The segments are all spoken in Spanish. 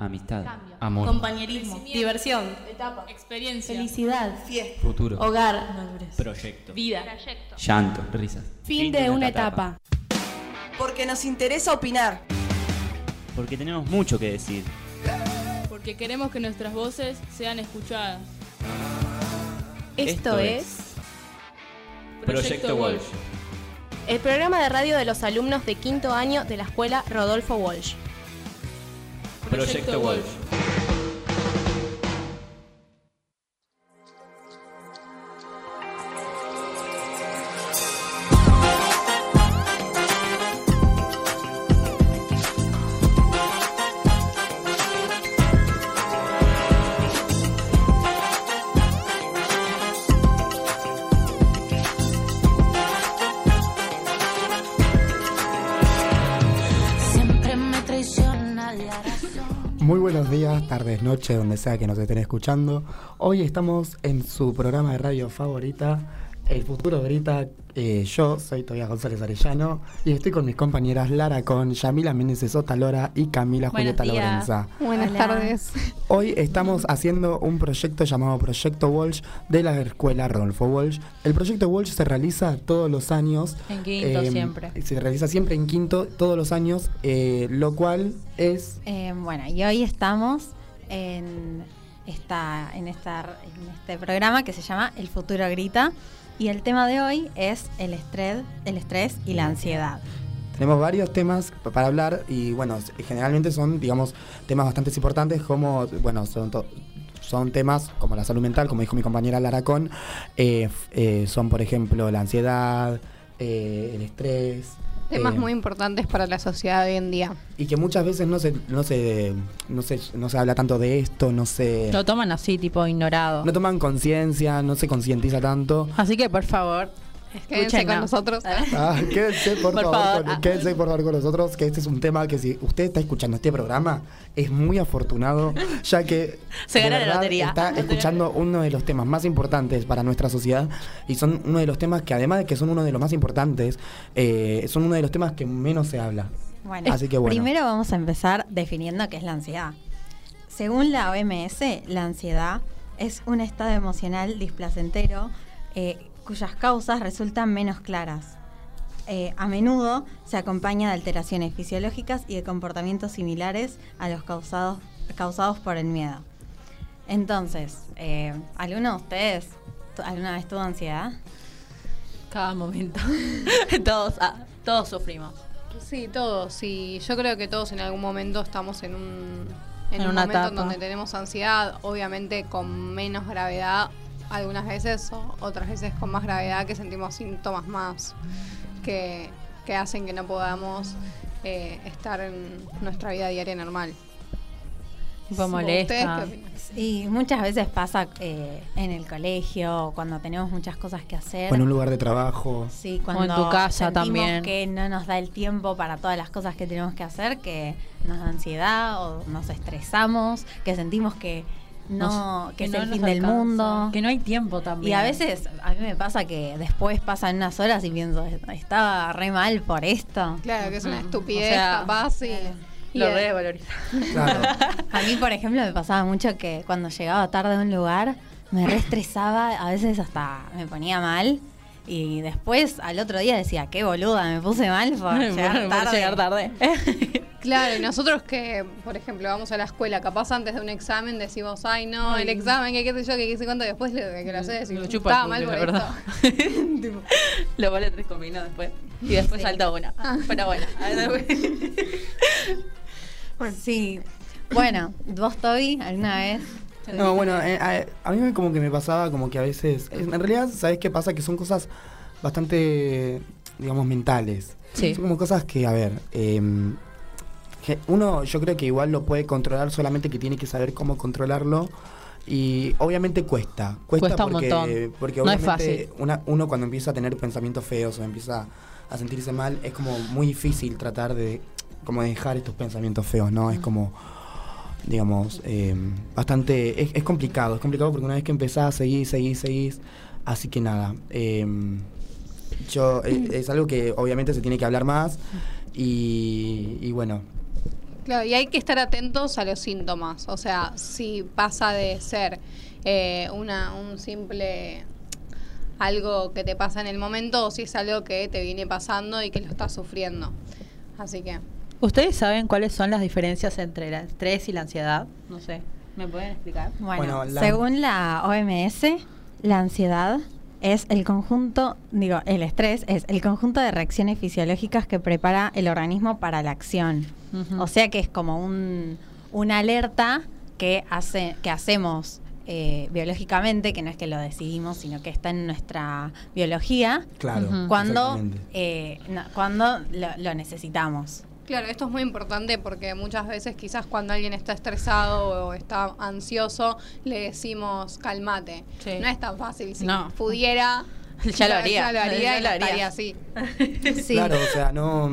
Amistad. Cambio. Amor. Compañerismo. Diversión. Etapa. Experiencia. Felicidad. Fiesta. Futuro. Hogar. Madurez. Proyecto. Vida. Trayecto. Llanto. Risas. Fin de una etapa. Porque nos interesa opinar. Porque tenemos mucho que decir. Porque queremos que nuestras voces sean escuchadas. Esto Esto es Proyecto Walsh. el programa de radio de los alumnos de quinto año de la escuela Rodolfo Walsh. Proyecto Walsh. Donde sea que nos estén escuchando. Hoy estamos en su programa de radio favorita, El Futuro Grita. Eh, yo soy Tobias González Arellano y estoy con mis compañeras Lara Con, Yamila Méndez Sota Lora y Camila Buenos Julieta días. Lorenza. Buenas tardes. Hoy estamos haciendo un proyecto llamado Proyecto Walsh de la escuela Rodolfo Walsh. El proyecto Walsh se realiza todos los años. En quinto eh, siempre. Se realiza siempre en quinto todos los años, eh, lo cual es Eh, bueno, y hoy estamos en, esta, en, este programa que se llama El futuro grita. Y el tema de hoy es el estrés, el estrés y la ansiedad. Tenemos varios temas para hablar y bueno, generalmente son, digamos, temas bastante importantes como, bueno, son, son temas como la salud mental, como dijo mi compañera Lara Con, eh, eh, son por ejemplo la ansiedad, eh, el estrés. Temas eh, muy importantes para la sociedad de hoy en día. Y que muchas veces no se, no se, no se, no se habla tanto de esto, no se... Lo toman así, tipo ignorado. No toman conciencia, no se concientiza tanto. Así que, por favor, Quédense con nosotros. Ah, quédense por, Por favor, favor. con, Ah. quédense por favor con nosotros, que este es un tema que si usted está escuchando este programa, es muy afortunado, ya que Se de gana la verdad lotería. está escuchando uno de los temas más importantes para nuestra sociedad y son uno de los temas que además de que son uno de los más importantes, eh, son uno de los temas que menos se habla. Bueno, Así que bueno. primero vamos a empezar definiendo qué es la ansiedad. Según la OMS, la ansiedad es un estado emocional displacentero eh, cuyas causas resultan menos claras. Eh, a menudo se acompaña de alteraciones fisiológicas y de comportamientos similares a los causados, causados por el miedo. Entonces, eh, ¿alguno de ustedes alguna vez tuvo ansiedad? Cada momento. todos, ah, todos sufrimos. Sí, todos. Y yo creo que todos en algún momento estamos en un, en En un una momento en donde tenemos ansiedad, obviamente con menos gravedad algunas veces, o otras veces con más gravedad que sentimos síntomas más que, que hacen que no podamos eh, estar en nuestra vida diaria normal. Tipo ¿Ustedes molesta. Y muchas veces pasa eh, en el colegio, cuando tenemos muchas cosas que hacer. O en un lugar de trabajo. Sí, cuando en tu casa sentimos también. que no nos da el tiempo para todas las cosas que tenemos que hacer, que nos da ansiedad o nos estresamos, que sentimos que no, Nos- que, es no el fin del alcanza. mundo. Que no hay tiempo también. Y a veces a mí me pasa que después pasan unas horas y pienso, estaba re mal por esto. Claro, que es una estupidez O sea, capaz y, y Lo valoriza. Claro. A mí, por ejemplo, me pasaba mucho que cuando llegaba tarde a un lugar me reestresaba, a veces hasta me ponía mal. Y después al otro día decía, qué boluda, me puse mal por llegar Por tarde. llegar tarde. Claro, y nosotros que, por ejemplo, vamos a la escuela, capaz antes de un examen decimos, ay, no, el examen, que qué sé yo, que qué sé cuánto, después lo que lo haces y Lo chupa estaba el mal por la verdad. Tipo, Lo vale tres combinados después. Y después Sí. salta una. Pero bueno. Sí. Bueno, ¿vos, Toby, alguna vez? No, bueno, eh, a, a mí me- como que me pasaba como que a veces... En realidad, ¿sabes qué pasa? Que son cosas bastante, digamos, mentales. Sí. Son como cosas que, a ver, em, uno yo creo que igual lo puede controlar, solamente que tiene que saber cómo controlarlo. Y obviamente cuesta. Cuesta, Cuesta un porque, montón. porque No es obviamente fácil. una- uno cuando empieza a tener pensamientos feos o empieza a sentirse mal, es como muy difícil tratar de como de dejar estos pensamientos feos, ¿no? Es como digamos, eh, bastante, es, es complicado, es complicado porque una vez que empezás, seguís, seguís, seguís, así que nada, eh, yo, eh, es algo que obviamente se tiene que hablar más y, y bueno, Claro, y hay que estar atentos a los síntomas. O sea, si pasa de ser eh, una, un simple algo que te pasa en el momento o si es algo que te viene pasando y que lo estás sufriendo. Así que. ¿Ustedes saben cuáles son las diferencias entre el estrés y la ansiedad? No sé. ¿Me pueden explicar? Bueno, Bueno, la- según la OMS, la ansiedad es el conjunto, digo, el estrés es el conjunto de reacciones fisiológicas que prepara el organismo para la acción. O sea que es como un, una alerta que, hace, que hacemos eh, biológicamente, que no es que lo decidimos, sino que está en nuestra biología, Claro. Cuando, eh, no- cuando lo, lo necesitamos. Claro, esto es muy importante porque muchas veces quizás cuando alguien está estresado o está ansioso le decimos calmate. Sí. No es tan fácil. Si No. pudiera, Ya lo haría. Ya lo haría Ya y lo haría. así. Sí. Claro, o sea, no.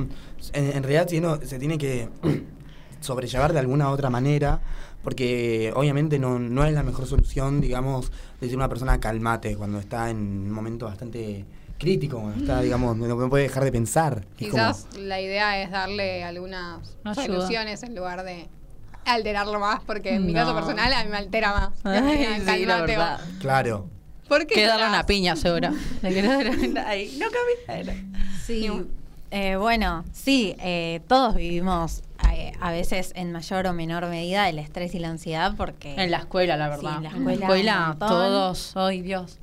En, en realidad sí, no, se tiene que sobrellevar de alguna otra manera, porque obviamente no, no es la mejor solución, digamos, decir a una persona calmate cuando está en un momento bastante crítico, está, digamos, no, no puede dejar de pensar. Como- Quizás la idea es darle algunas soluciones en lugar de alterarlo más, porque en mi caso personal a mí me altera más. Ay, sí, Calmate la vos. verdad. claro. ¿Por qué darle una piña, seguro. Ahí. No camina. Sí, eh, bueno, sí, eh, todos vivimos eh, a veces en mayor o menor medida el estrés y la ansiedad porque... En la escuela, la Sí, verdad. en la escuela, todos. Ay, Dios.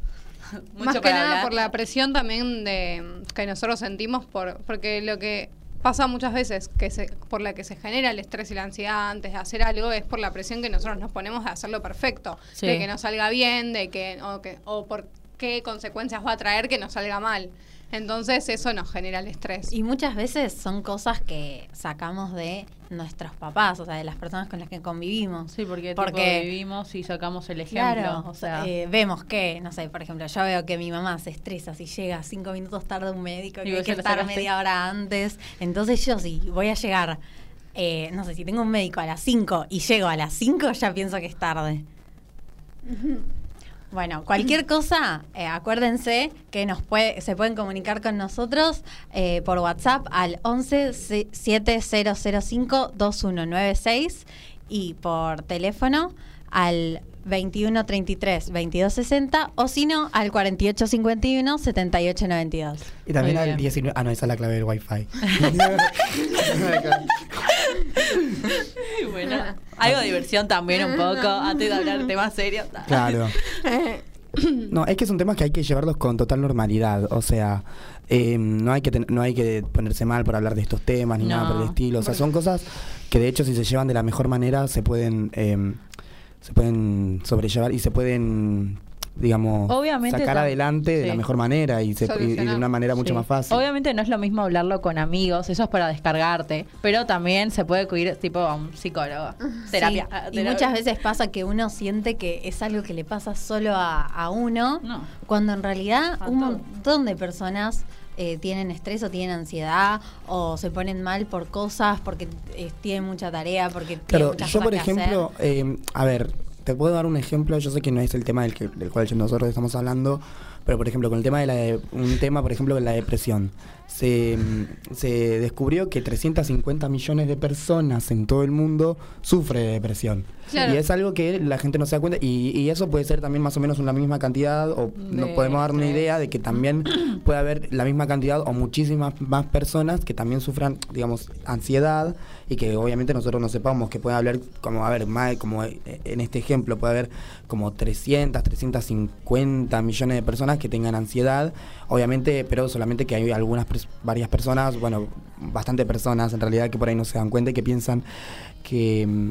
Mucho Más que para nada hablar. por la presión también de que nosotros sentimos por porque lo que pasa muchas veces que se, por la que se genera el estrés y la ansiedad antes de hacer algo es por la presión que nosotros nos ponemos de hacerlo perfecto, Sí. de que nos salga bien, de que o, que o por qué consecuencias va a traer que nos salga mal. Entonces eso nos genera el estrés. Y muchas veces son cosas que sacamos de nuestros papás, o sea, de las personas con las que convivimos. Sí, porque, Porque- vivimos y sacamos el ejemplo. Claro, o sea, eh, vemos que, no sé, por ejemplo, yo veo que mi mamá se estresa si llega cinco minutos tarde un médico Y y hay que estar sacaste. media hora antes. Entonces yo si voy a llegar, eh, no sé, si tengo un médico a las 5 y llego a las 5, ya pienso que es tarde. Bueno, cualquier cosa, eh, acuérdense que nos puede, se pueden comunicar con nosotros eh, por WhatsApp al 11 7005 2196 y por teléfono al 2133 2260 o si no al 4851 7892. Y también Muy al bien. 19. Ah, no, esa es la clave del Wi-Fi. bueno, algo de diversión también un poco, antes de hablar de temas serios. Claro. No, es que son temas que hay que llevarlos con total normalidad. O sea, eh, no, hay que ten- no hay que ponerse mal por hablar de estos temas ni nada por el estilo. O sea, son cosas que de hecho si se llevan de la mejor manera se pueden eh, se pueden sobrellevar y se pueden digamos Obviamente sacar adelante de la mejor manera y, se- y- y de una manera mucho Sí. más fácil. Obviamente no es lo mismo hablarlo con amigos, eso es para descargarte, pero también se puede acudir tipo a un psicólogo, terapia. Sí, ah, Y terapia. muchas veces pasa que uno siente que es algo que le pasa solo a, a uno, No. cuando en realidad A un montón de personas eh, tienen estrés o tienen ansiedad o se ponen mal por cosas porque eh, tienen mucha tarea, porque tienen Claro, muchas yo por ejemplo, eh, a ver, te puedo dar un ejemplo, yo sé que no es el tema del, que, del cual nosotros estamos hablando, pero por ejemplo, con el tema de la de- un tema, por ejemplo, de la depresión. Se, se descubrió que 350 millones de personas en todo el mundo sufren de depresión. Claro. Y es algo que la gente no se da cuenta y, y eso puede ser también más o menos una misma cantidad o nos De podemos dar una idea de que también puede haber la misma cantidad o muchísimas más personas que también sufran, digamos, ansiedad y que obviamente nosotros no sepamos que puede haber, como a ver, más, como en este ejemplo, puede haber como 300, 350 millones de personas que tengan ansiedad, obviamente, pero solamente que hay algunas, pers- varias personas, bueno, bastante personas en realidad que por ahí no se dan cuenta y que piensan que, mm,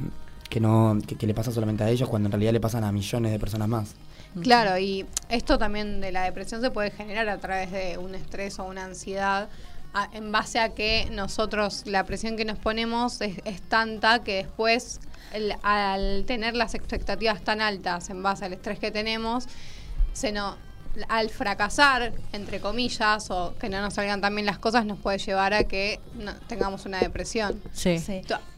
que no, que, que le pasa solamente a ellos cuando en realidad le pasan a millones de personas más. Claro, y esto también de la depresión se puede generar a través de un estrés o una ansiedad a- en base a que nosotros la presión que nos ponemos es, es tanta que después el- al tener las expectativas tan altas en base al estrés que tenemos, se no, al fracasar, entre comillas, o que no nos salgan tan bien las cosas, nos puede llevar a que no- tengamos una depresión. Sí.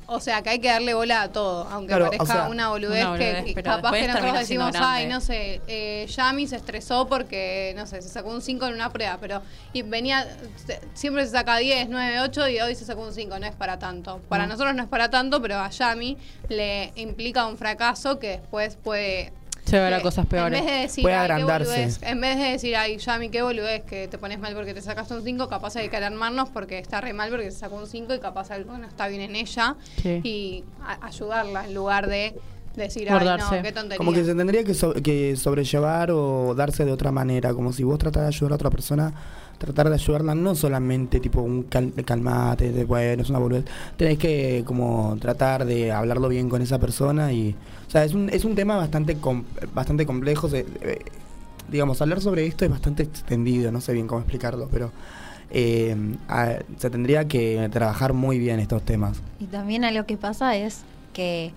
O sea, que hay que darle bola a todo, aunque Claro, o parezca sea, una boludez, una boludez, que capaz que nosotros decimos, ay, grande". no sé, eh, Yami se estresó porque, no sé, se sacó un 5 en una prueba, pero y venía, se- siempre se saca 10, 9, 8 y hoy se sacó un 5, no es para tanto. Para nosotros no es para tanto, pero a Yami le implica un fracaso que después puede A que cosas peores. En vez de decir, Puede "Ay, qué agrandarse". boludez", en vez de decir, ay, Yami, qué boludez, que te pones mal porque te sacaste un 5, capaz hay que alarmarnos porque está re mal porque se sacó un 5 y capaz algo no está bien en ella. Sí. Y a- ayudarla en lugar de decir, ay, no, qué tontería. Como que se tendría que, so- que sobrellevar o darse de otra manera, como si vos tratás de ayudar a otra persona, tratar de ayudarla no solamente tipo un cal- calmate, de bueno, es una boludez, tenés que como tratar de hablarlo bien con esa persona y, o sea, es un, es un tema bastante com- bastante complejo, se- eh, digamos, hablar sobre esto es bastante extendido, no sé bien cómo explicarlo, pero eh, a- se tendría que trabajar muy bien estos temas. Y también algo que pasa es que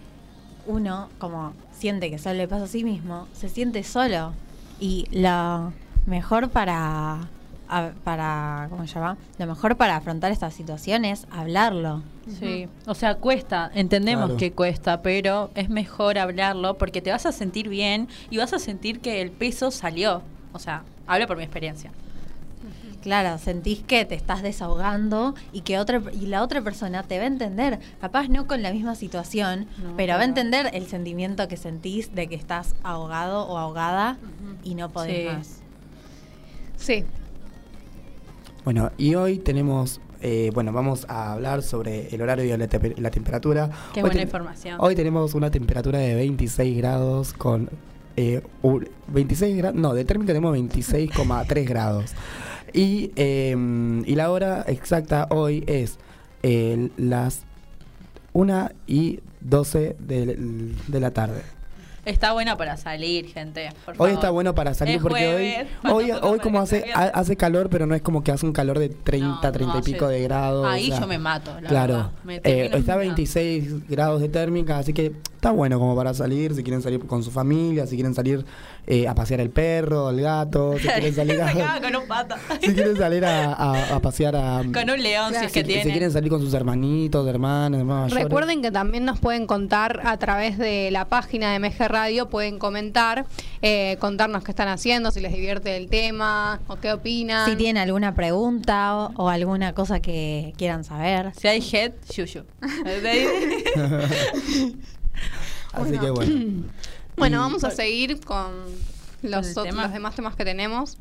uno, como siente que solo le pasa a sí mismo, se siente solo. Y lo mejor para, a- para ¿cómo se llama? Lo mejor para afrontar estas situaciones es hablarlo. Sí, o sea, cuesta, entendemos Claro. que cuesta, pero es mejor hablarlo porque te vas a sentir bien y vas a sentir que el peso salió. O sea, hablo por mi experiencia. Claro, sentís que te estás desahogando y que otra y la otra persona te va a entender, capaz no con la misma situación, No, pero va a entender el sentimiento que sentís de que estás ahogado o ahogada y no podés Sí. más. Sí, Bueno, y hoy tenemos, eh, bueno, vamos a hablar sobre el horario y la, temperatura. Qué Hoy buena información. Hoy tenemos una temperatura de 26 grados con... eh, un- 26 grados, no, de térmica tenemos 26,3 grados. Y, eh, y la hora exacta hoy es eh, las 1 y 12 de, de la tarde. Está buena para salir, gente. por Hoy favor. está bueno para salir Es porque jueves, hoy, hoy, hoy como hace, hace calor, pero no es como que hace un calor de 30, No, 30 y pico de grados. Ahí o sea, yo me mato, la claro. Me Eh, está a picando. 26 grados de térmica, así que está bueno como para salir, si quieren salir con su familia, si quieren salir eh, a pasear el perro, el gato, si quieren salir a, con un pato. si quieren salir a, a- a pasear a... Con un león, si es si, que si tiene. quieren salir con sus hermanitos, hermanos, hermanos mayores. Recuerden que también nos pueden contar a través de la página de MG Radio, pueden comentar, eh, contarnos qué están haciendo, si les divierte el tema o qué opinan. Si tienen alguna pregunta o, o alguna cosa que quieran saber. Si hay head, yuyu. Así que bueno. Bueno, vamos a seguir con los, el otros- tema. los demás temas que tenemos.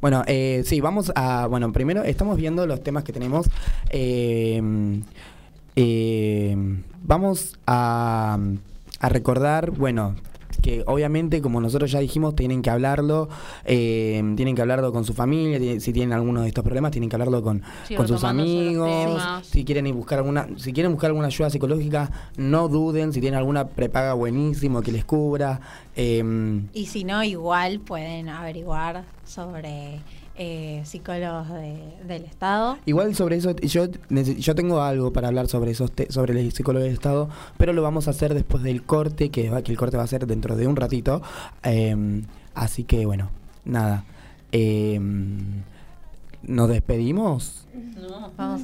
Bueno, eh, sí, vamos a. Bueno, primero estamos viendo los temas que tenemos. Eh, eh, vamos a, a recordar, bueno, que obviamente, como nosotros ya dijimos, tienen que hablarlo, eh, tienen que hablarlo con su familia, si tienen alguno de estos problemas, tienen que hablarlo con, Sí, con sus amigos, si quieren ir buscar alguna, si quieren buscar alguna ayuda psicológica, no duden, si tienen alguna prepaga buenísimo que les cubra. eh, Y si no, igual pueden averiguar sobre eh, psicólogos de- del Estado. Igual sobre eso, yo, yo tengo algo para hablar sobre esos te- sobre el psicólogo del Estado, pero lo vamos a hacer después del corte, que, el corte va a ser dentro de un ratito. Eh, así que bueno, nada. Eh, ¿Nos despedimos? No. Vamos.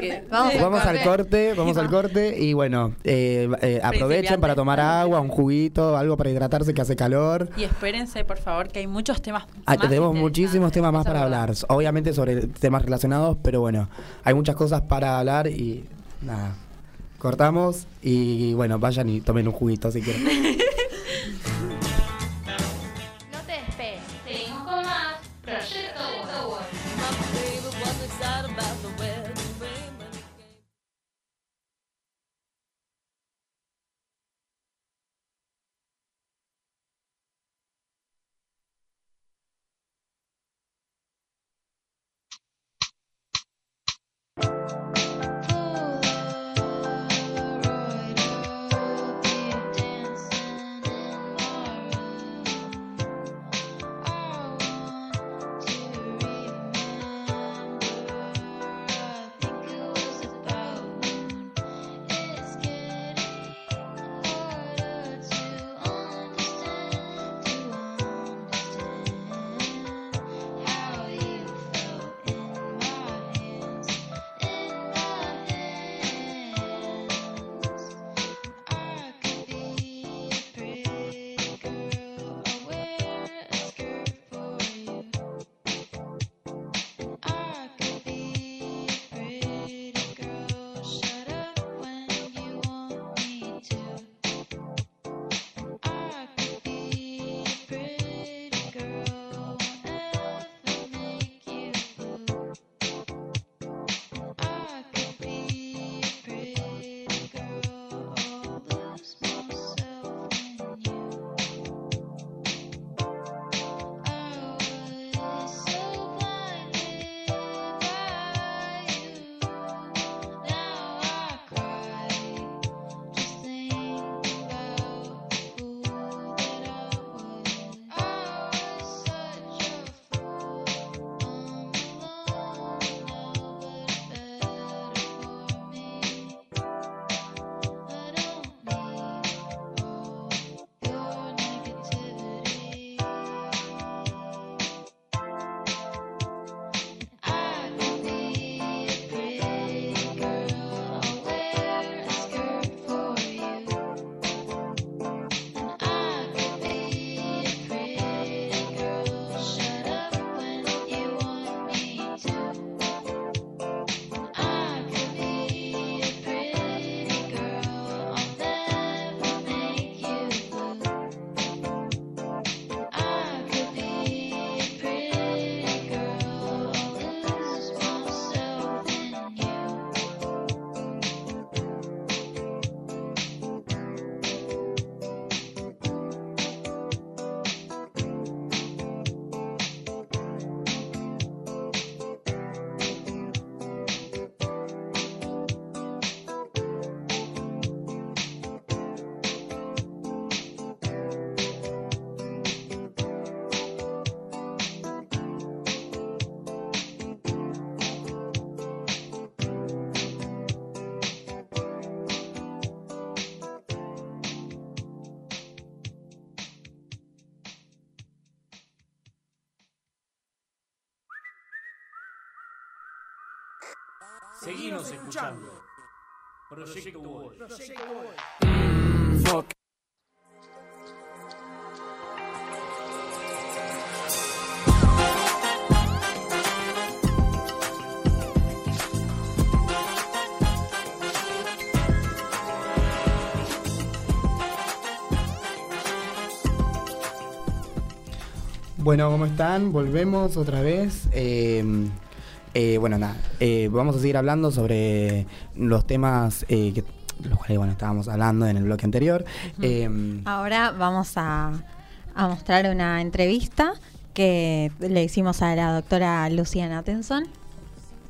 Que- Vamos Vamos al corte, vamos al corte y bueno, eh, eh, aprovechen para tomar agua, un juguito, algo para hidratarse que hace calor. Y espérense, por favor, que hay muchos temas. Ah, más tenemos muchísimos temas más para hablar. Obviamente sobre temas relacionados, pero bueno, hay muchas cosas para hablar y nada. Cortamos y bueno, vayan y tomen un juguito si quieren. Seguimos escuchando. Proyecto Wolf. Bueno, ¿cómo están? Volvemos otra vez. Eh, eh, bueno, nada, eh, vamos a seguir hablando sobre los temas eh, que los cuales bueno, estábamos hablando en el bloque anterior. Eh, Ahora vamos a, a mostrar una entrevista que le hicimos a la doctora Luciana Tenson,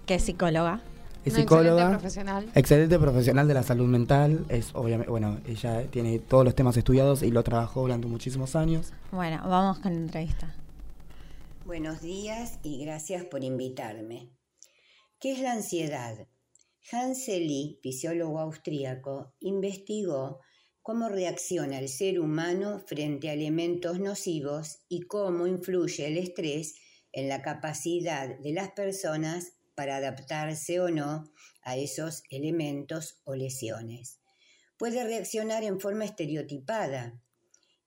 que es psicóloga. es psicóloga. excelente profesional. Excelente profesional de la salud mental. Es obviamente, bueno, ella tiene todos los temas estudiados y lo trabajó durante muchísimos años. Bueno, vamos con la entrevista. Buenos días y gracias por invitarme. ¿Qué es la ansiedad? Hans Selye, fisiólogo austríaco, investigó cómo reacciona el ser humano frente a elementos nocivos y cómo influye el estrés en la capacidad de las personas para adaptarse o no a esos elementos o lesiones. Puede reaccionar en forma estereotipada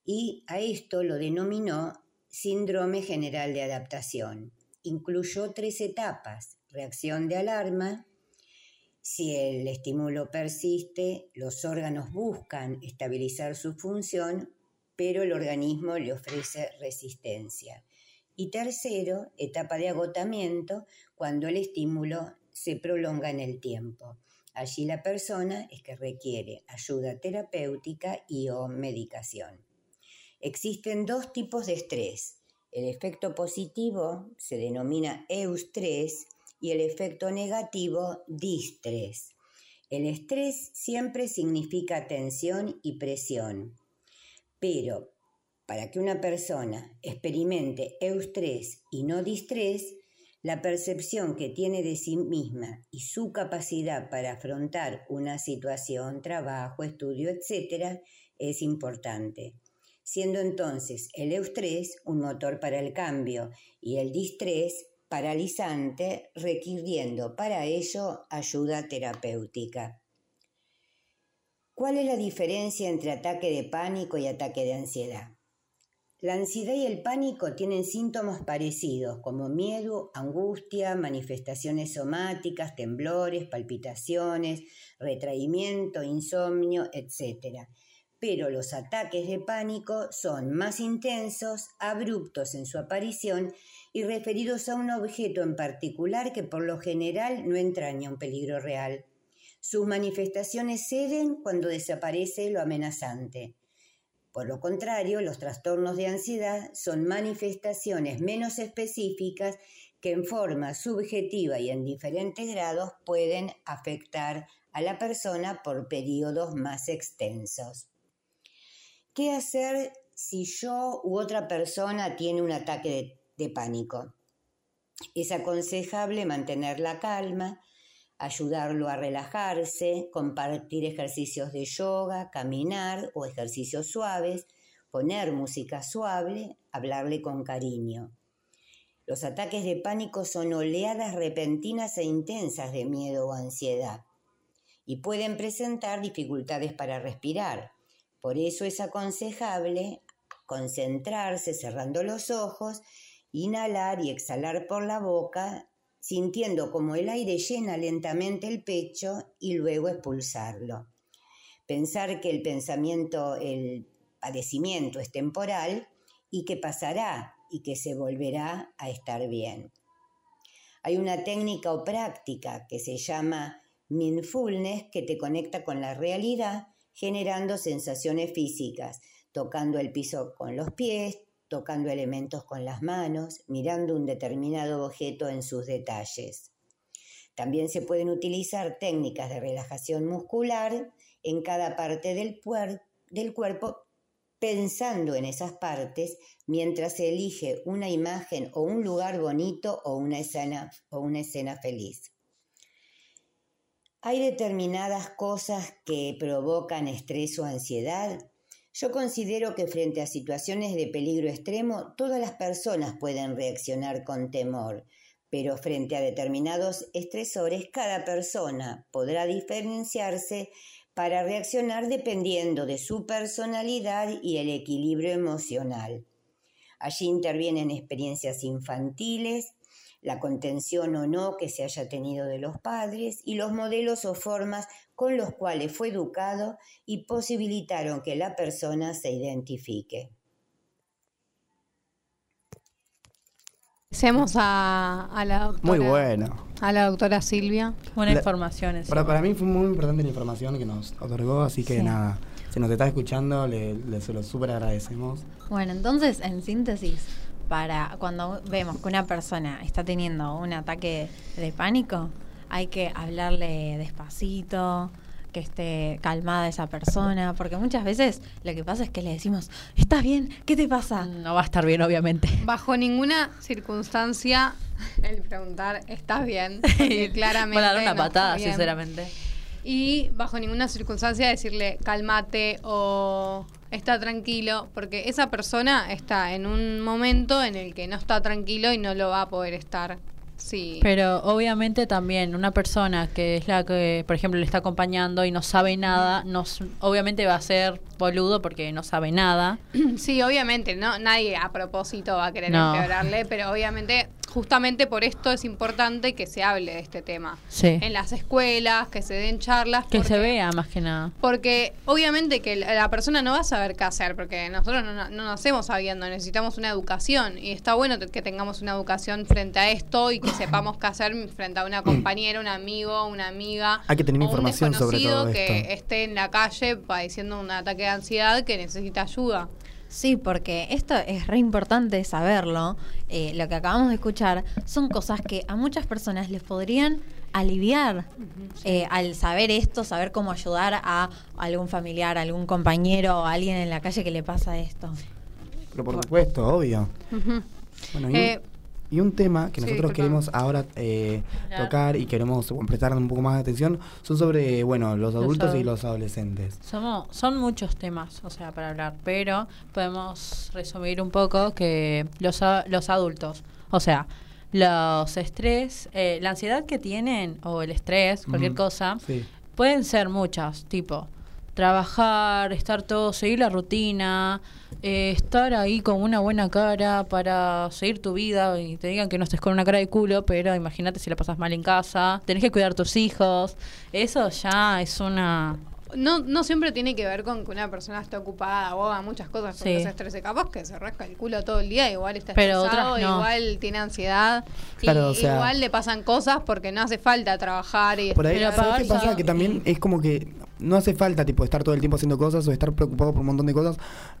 y a esto lo denominó síndrome general de adaptación. Incluyó tres etapas, reacción de alarma, si el estímulo persiste, los órganos buscan estabilizar su función, pero el organismo le ofrece resistencia. Y tercero, etapa de agotamiento, cuando el estímulo se prolonga en el tiempo. Allí la persona es que requiere ayuda terapéutica y o medicación. Existen dos tipos de estrés. El efecto positivo se denomina eustrés y el efecto negativo distrés. El estrés siempre significa tensión y presión, pero para que una persona experimente eustrés y no distrés, la percepción que tiene de sí misma y su capacidad para afrontar una situación, trabajo, estudio, etc., es importante siendo entonces el eustrés un motor para el cambio y el distrés paralizante, requiriendo para ello ayuda terapéutica. ¿Cuál es la diferencia entre ataque de pánico y ataque de ansiedad? La ansiedad y el pánico tienen síntomas parecidos como miedo, angustia, manifestaciones somáticas, temblores, palpitaciones, retraimiento, insomnio, etc pero los ataques de pánico son más intensos, abruptos en su aparición y referidos a un objeto en particular que por lo general no entraña un peligro real. Sus manifestaciones ceden cuando desaparece lo amenazante. Por lo contrario, los trastornos de ansiedad son manifestaciones menos específicas que en forma subjetiva y en diferentes grados pueden afectar a la persona por periodos más extensos. ¿Qué hacer si yo u otra persona tiene un ataque de, pánico? Es aconsejable mantener la calma, ayudarlo a relajarse, compartir ejercicios de yoga, caminar o ejercicios suaves, poner música suave, hablarle con cariño. Los ataques de pánico son oleadas repentinas e intensas de miedo o ansiedad y pueden presentar dificultades para respirar por eso es aconsejable concentrarse cerrando los ojos, inhalar y exhalar por la boca, sintiendo como el aire llena lentamente el pecho y luego expulsarlo. Pensar que el pensamiento, el padecimiento es temporal y que pasará y que se volverá a estar bien. Hay una técnica o práctica que se llama mindfulness que te conecta con la realidad generando sensaciones físicas, tocando el piso con los pies, tocando elementos con las manos, mirando un determinado objeto en sus detalles. También se pueden utilizar técnicas de relajación muscular en cada parte del, cuerpo pensando en esas partes mientras se elige una imagen o un lugar bonito o una escena, o una escena feliz. ¿Hay determinadas cosas que provocan estrés o ansiedad? Yo considero que frente a situaciones de peligro extremo, todas las personas pueden reaccionar con temor, pero frente a determinados estresores cada persona podrá diferenciarse para reaccionar dependiendo de su personalidad y el equilibrio emocional. Allí intervienen experiencias infantiles, la contención o no que se haya tenido de los padres y los modelos o formas con los cuales fue educado y posibilitaron que la persona se identifique. Hacemos a, a la doctora. Muy bueno. A la doctora Silvia. Buena La- información eso. Para, para mí fue muy importante la información que nos otorgó, así que Sí. nada, si nos está escuchando, le, le se lo súper agradecemos. Bueno, entonces, en síntesis, para cuando vemos que una persona está teniendo un ataque de pánico, hay que hablarle despacito, que esté calmada esa persona, porque muchas veces lo que pasa es que le decimos, ¿estás bien? ¿Qué te pasa? No va a estar bien, obviamente. Bajo ninguna circunstancia el preguntar, ¿estás bien? Porque claramente. Para dar una no patada, sinceramente. Y bajo ninguna circunstancia decirle, cálmate o está tranquilo, porque esa persona está en un momento en el que no está tranquilo y no lo va a poder estar. Sí. Pero obviamente también una persona que es la que, por ejemplo, le está acompañando y no sabe nada, no, s- obviamente va a ser boludo porque no sabe nada. Sí, obviamente, no nadie a propósito va a querer No. empeorarle, pero obviamente, justamente por esto es importante que se hable de este tema. Sí. En las escuelas, que se den charlas. Que se vea más que nada. Porque obviamente que la persona no va a saber qué hacer, porque nosotros no, no nacemos sabiendo, necesitamos una educación. Y está bueno que tengamos una educación frente a esto y que sepamos qué hacer frente a una compañera, un amigo, una amiga. Hay que tener o un información sobre desconocido todo que esto. esté en la calle padeciendo un ataque de ansiedad que necesita ayuda. Sí, porque esto es re importante saberlo. Eh, lo que acabamos de escuchar son cosas que a muchas personas les podrían aliviar eh, al saber esto, saber cómo ayudar a algún familiar, algún compañero o a alguien en la calle que le pasa esto. Pero por supuesto, obvio. Bueno, y, Eh, y un tema que sí, nosotros queremos ahora eh, tocar y queremos prestar un poco más de atención son sobre, bueno, los adultos y los adolescentes. Somos, son muchos temas, o sea, para hablar, pero podemos resumir un poco que los, los adultos, o sea, los estrés, eh, la ansiedad que tienen o el estrés, cualquier cosa, Sí. pueden ser muchas, tipo trabajar, estar todo, seguir la rutina, eh, estar ahí con una buena cara para seguir tu vida y te digan que no estés con una cara de culo, pero imagínate si la pasas mal en casa, tenés que cuidar tus hijos, eso ya es una... No, no siempre tiene que ver con que una persona esté ocupada o haga muchas cosas porque Sí. se estrese. Capaz que se rasca el culo todo el día, igual está Pero estresado, no. igual tiene ansiedad. Claro, y o sea- igual le pasan cosas porque no hace falta trabajar y Por ahí, Pero ¿sabes qué pasa? Que también es como que no hace falta tipo estar todo el tiempo haciendo cosas o estar preocupado por un montón de cosas.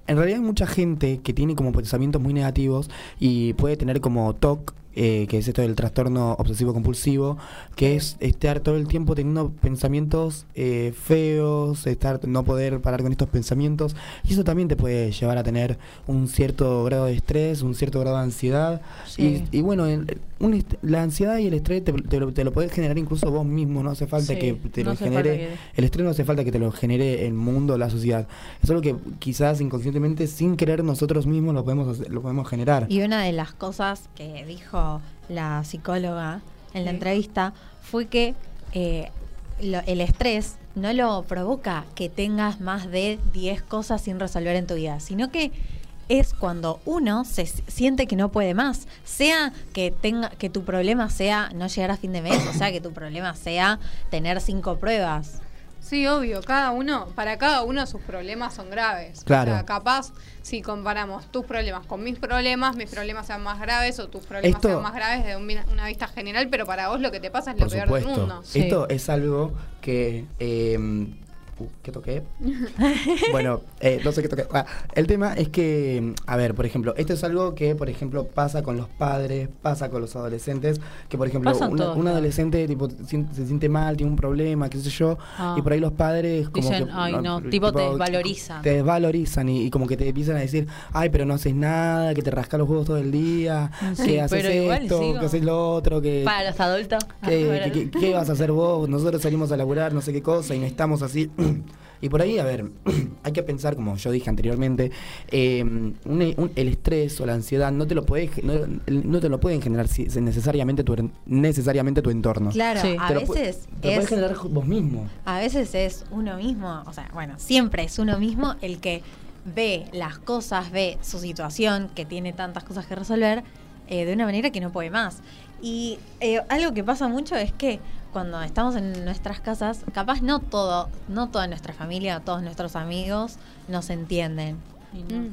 En realidad hay mucha gente que tiene como pensamientos muy negativos y puede tener como TOC, eh, que es esto del trastorno obsesivo compulsivo, que es estar todo el tiempo teniendo pensamientos eh, feos, estar no poder parar con estos pensamientos y eso también te puede llevar a tener un cierto grado de estrés, un cierto grado de ansiedad Sí. y, y bueno, el- un est- la ansiedad y el estrés te, te lo, te lo podés generar incluso vos mismo, no hace falta Sí, que te no lo genere. que- El estrés no hace falta que te lo genere el mundo, la sociedad. Es algo que quizás inconscientemente, sin querer nosotros mismos, lo podemos, hacer- lo podemos generar. Y una de las cosas que dijo la psicóloga en la Sí. entrevista fue que eh, lo- el estrés no lo provoca que tengas más de 10 cosas sin resolver en tu vida, sino que es cuando uno se siente que no puede más, sea que tenga que tu problema sea no llegar a fin de mes, o sea que tu problema sea tener cinco pruebas. Sí, obvio, cada uno, para cada uno sus problemas son graves. Claro. O sea, capaz, si comparamos tus problemas con mis problemas, mis problemas sean más graves o tus problemas Esto- sean más graves de un vi- una vista general, pero para vos lo que te pasa es lo peor del mundo. Sí. Esto es algo que. eh, uh, ¿Qué toqué? bueno, eh, no sé qué toqué. Ah, el tema es que, a ver, por ejemplo, esto es algo que, por ejemplo, pasa con los padres, pasa con los adolescentes, que, por ejemplo, una- todos un adolescente tipo, se siente mal, tiene un problema, qué sé yo, Ah. y por ahí los padres como Dicen, que... "Ay, no", tipo, te desvalorizan. Te desvalorizan y, y como que te empiezan a decir, ay, pero no haces nada, que te rascas los huevos todo el día, Sí, que haces esto, sigo. que haces lo otro, que... Para los adultos. ¿Qué, Bueno. qué- qué- qué vas a hacer vos? Nosotros salimos a laburar, no sé qué cosa, y no estamos así. Y por ahí, a ver, hay que pensar, como yo dije anteriormente, eh, un- un- el estrés o la ansiedad no te lo puede, no, no te lo pueden generar si- si necesariamente, tu, en- necesariamente tu entorno. Claro, a Te lo pu- veces te lo puedes es generar vos mismo. A veces es uno mismo, o sea, bueno, siempre es uno mismo el que ve las cosas, ve su situación, que tiene tantas cosas que resolver, eh, de una manera que no puede más. Y eh, algo que pasa mucho es que cuando estamos en nuestras casas, capaz no todo, no toda nuestra familia o todos nuestros amigos nos entienden.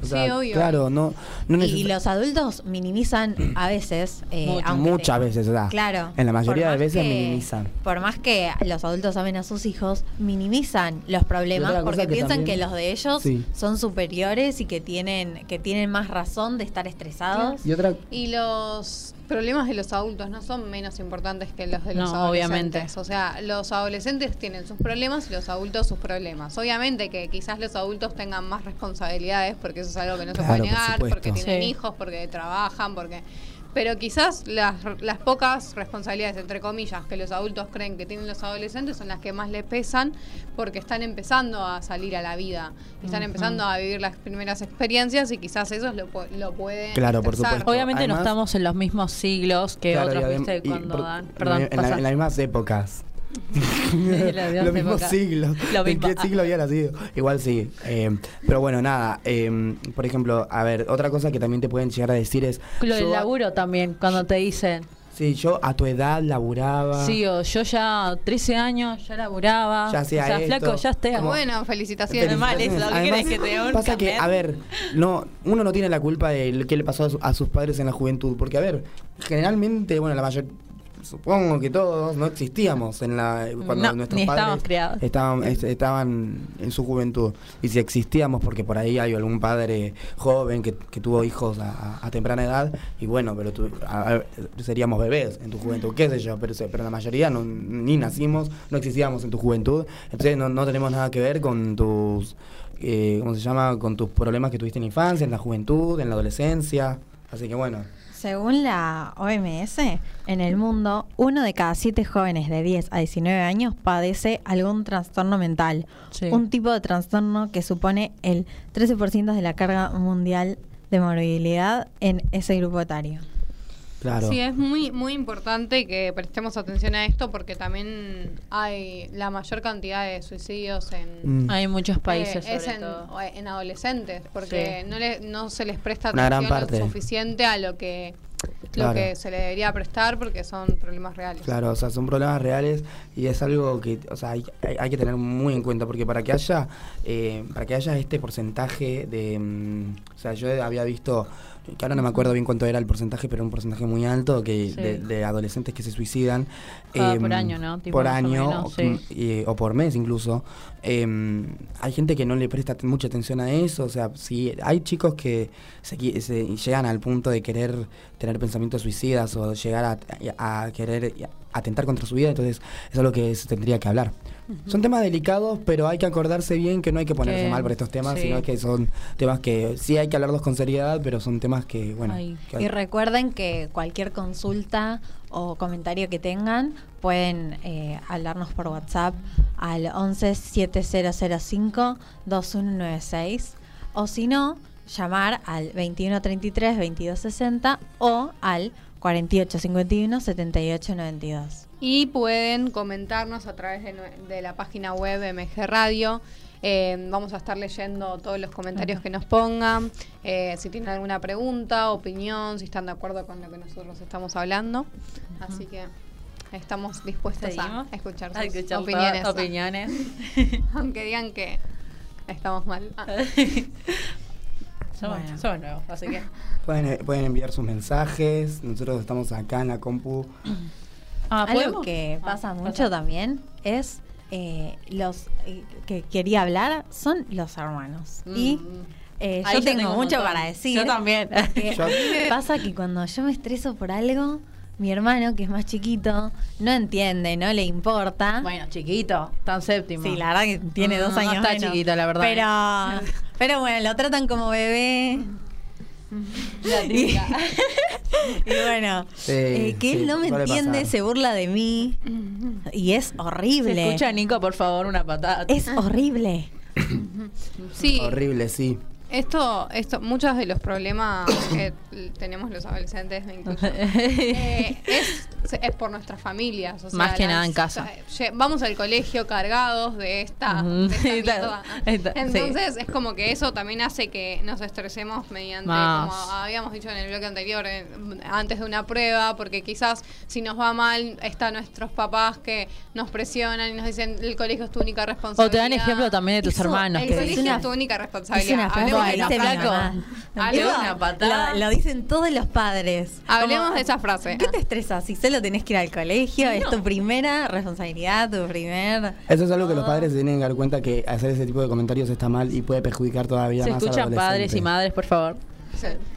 O sea, Claro, no, no Y, los adultos minimizan a veces, eh, te- muchas veces, o sea, Claro. en la mayoría de más veces que- minimizan. Por más que los adultos amen a sus hijos, minimizan los problemas porque que piensan también- que los de ellos Sí. son superiores y que tienen, que tienen más razón de estar estresados. Y otra Y los problemas de los adultos no son menos importantes que los de los No, adolescentes. obviamente. O sea, los adolescentes tienen sus problemas y los adultos sus problemas. Obviamente que quizás los adultos tengan más responsabilidades porque eso es algo que no Claro, se puede negar, porque tienen Sí. hijos, porque trabajan, porque... Pero quizás las, las pocas responsabilidades, entre comillas, que los adultos creen que tienen los adolescentes son las que más les pesan porque están empezando a salir a la vida, están empezando a vivir las primeras experiencias y quizás esos lo, lo pueden Claro, por supuesto. Obviamente no estamos en los mismos siglos que Claro, otros, viste, y cuando dan. Perdón, en la- en las mismas épocas. En mismos épocas. siglos. Lo ¿En mismo. qué siglo había nacido? Igual sí. eh, pero bueno, nada. eh, por ejemplo, a ver, otra cosa que también te pueden llegar a decir es. Lo del a- laburo también, cuando te dicen, Sí, yo a tu edad laburaba. sí, o yo ya 13 años, ya laburaba. Ya hacía o sea, esto. flaco, ya esté. Bueno, felicitaciones. Felicitaciones. Además, pasa que, a ver, no, uno no tiene la culpa de lo que le pasó a, su- a sus padres en la juventud, porque a ver, generalmente, bueno, la mayor, supongo que todos no existíamos en la cuando No, nuestros ni padres estábamos criados. estaban es- estaban en su juventud y si existíamos porque por ahí hay algún padre joven que, que tuvo hijos a, temprana edad y bueno, pero tú- a- a- seríamos bebés en tu juventud, qué sé yo, pero pero la mayoría no, ni nacimos, no existíamos en tu juventud, entonces no, no tenemos nada que ver con tus eh, ¿cómo se llama? con tus problemas que tuviste en la infancia, en la juventud, en la adolescencia, así que bueno. Según la OMS, en el mundo, uno de cada siete jóvenes de 10 a 19 años padece algún trastorno mental, Sí. un tipo de trastorno que supone el 13% de la carga mundial de morbilidad en ese grupo etario. Claro. Sí, es muy muy importante que prestemos atención a esto porque también hay la mayor cantidad de suicidios en Mm. Hay muchos eh, países, es sobre en, todo. en adolescentes porque Sí. no le, no se les presta Una atención parte. lo suficiente a lo que Claro. lo que se le debería prestar porque son problemas reales. Claro, o sea, son problemas reales y es algo que, o sea, hay, hay- hay que tener muy en cuenta porque para que haya, eh, para que haya este porcentaje de, mm, o sea, yo había visto, que ahora no me acuerdo bien cuánto era el porcentaje, pero un porcentaje muy alto que Sí. de, de adolescentes que se suicidan em, por año, ¿no? Tipo, por año menos, o, sí. y- o por mes incluso. Em, hay gente que no le presta mucha atención a eso, o sea, si hay chicos que se, se llegan al punto de querer tener pensamientos suicidas o llegar a, a querer atentar contra su vida, entonces es algo que se tendría que hablar. Son temas delicados, pero hay que acordarse bien que no hay que ponerse mal por estos temas, sí. sino que son temas que sí hay que hablarlos con seriedad, pero son temas que, bueno, que- Y recuerden que cualquier consulta o comentario que tengan pueden eh, hablarnos por WhatsApp al 11 7005 2196 o si no, llamar al 2133 2260 o al 4851 7892. Y pueden comentarnos a través de, la página web MG Radio. Eh, vamos a estar leyendo todos los comentarios que nos pongan. eh, si tienen alguna pregunta, opinión, si están de acuerdo con lo que nosotros estamos hablando. Así que estamos dispuestos a escuchar A sus escuchar opiniones. todas opiniones. Aunque digan que estamos mal. Ah. Somos, Bueno. somos nuevos, así que. pueden, eh, pueden enviar sus mensajes, nosotros estamos acá en la compu. Ah, Algo ¿podemos? que Ah, pasa pasa. mucho también es eh, los eh, que quería hablar son los hermanos. Y eh, yo yo tengo, tengo mucho para decir. Yo también. Yo- pasa que cuando yo me estreso por algo, mi hermano, que es más chiquito, no entiende, no le importa. Bueno, chiquito, tan séptimo. Sí, la verdad que tiene No, dos no años está menos. chiquito, la verdad. Pero, pero bueno, lo tratan como bebé. La. Y bueno, Sí, eh, que sí, él no me entiende, pasar. se burla de mí. Y es horrible. Se escucha, Nico, por favor, una patada. Es horrible. Sí, Horrible, sí. Esto, esto, muchos de los problemas que tenemos los adolescentes, me incluyo, eh, es, es por nuestras familias. o sea, Más que nada en casa. o sea, lle- Vamos al colegio cargados de esta, de sí. Entonces es como que eso también hace que nos estresemos mediante, Más. como habíamos dicho en el bloque anterior, eh, antes de una prueba, porque quizás si nos va mal, están nuestros papás que nos presionan y nos dicen el colegio es tu única responsabilidad. O te dan ejemplo también de tus Eso, hermanos. El que colegio es tu única Es responsabilidad. una frase Dice mamá. Hablemos- Eso una patada. Lo, lo dicen todos los padres. Hablemos Como, de esa frase. ¿Qué te estresa? Si solo tenés que ir al colegio, es tu primera responsabilidad, tu primer... Eso es algo que los padres se tienen que dar cuenta que hacer ese tipo de comentarios está mal y puede perjudicar todavía Se más al escuchan padres y madres, por favor.